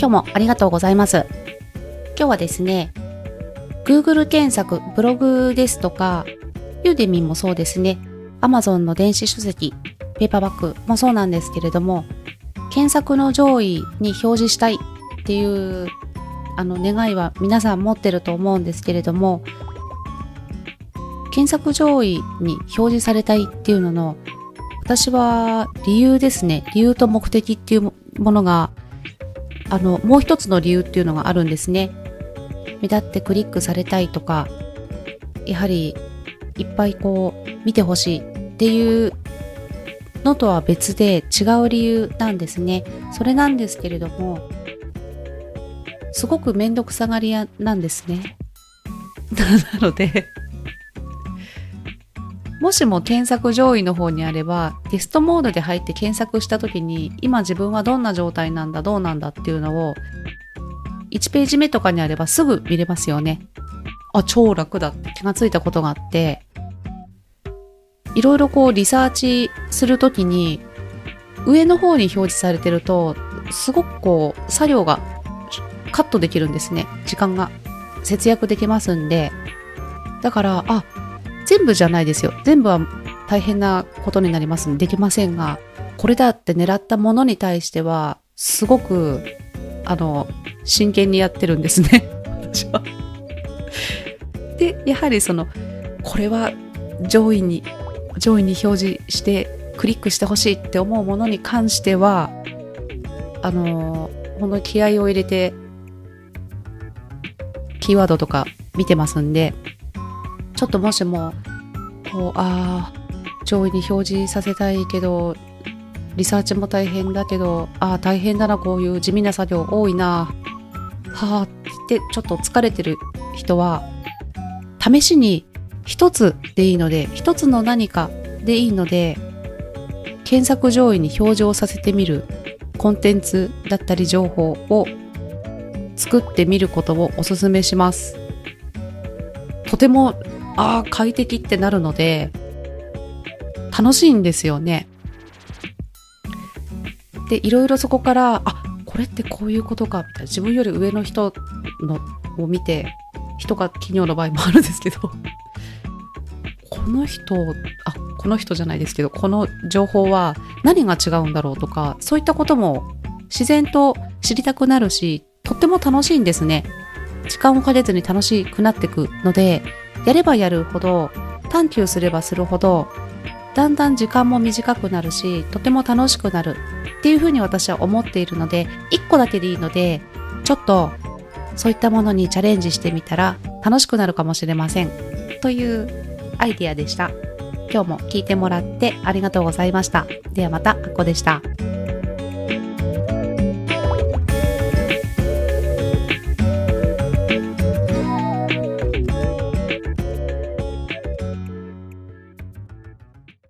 今日もありがとうございます。今日はですね、Google 検索、ブログですとか、ユーデミンもそうですね、Amazon の電子書籍、ペーパーバッグもそうなんですけれども、検索の上位に表示したいっていうあの願いは皆さん持ってると思うんですけれども、検索上位に表示されたいっていうのの、私は理由ですね。理由と目的っていうものが、あの、もう一つの理由っていうのがあるんですね。目立ってクリックされたいとか、やはりいっぱいこう見てほしいっていうのとは別で違う理由なんですね。それなんですけれども、すごくめんどくさがり屋なんですね。なのでもしも検索上位の方にあれば、テストモードで入って検索した時に、今自分はどんな状態なんだ、どうなんだっていうのを、1ページ目とかにあればすぐ見れますよね。あ、超楽だって気がついたことがあって、いろいろこうリサーチするときに、上の方に表示されてると、すごくこう、作業がカットできるんですね。時間が節約できますんで。だから、あ、全部じゃないですよ。全部は大変なことになりますんでできませんが、これだって狙ったものに対しては、すごく、あの、真剣にやってるんですね。私は。で、やはりその、これは上位に上位に表示してクリックしてほしいって思うものに関してはあのほんの気合を入れてキーワードとか見てますんでちょっともしもこうああ上位に表示させたいけどリサーチも大変だけどああ大変だなこういう地味な作業多いなはあってちょっと疲れてる人は試しに一つでいいので、一つの何かでいいので、検索上位に表示をさせてみるコンテンツだったり情報を作ってみることをお勧めします。とても、ああ、快適ってなるので、楽しいんですよね。で、いろいろそこから、あ、これってこういうことか、みたいな。自分より上の人のを見て、人が企業の場合もあるんですけど この人あこの人じゃないですけどこの情報は何が違うんだろうとかそういったことも自然と知りたくなるしとっても楽しいんですね時間をかけずに楽しくなってくのでやればやるほど探求すればするほどだんだん時間も短くなるしとても楽しくなるっていうふうに私は思っているので1個だけでいいのでちょっとそういったものにチャレンジしてみたら楽しくなるかもしれませんというアイディアでした。今日も聞いてもらってありがとうございました。ではまた、あっこでした。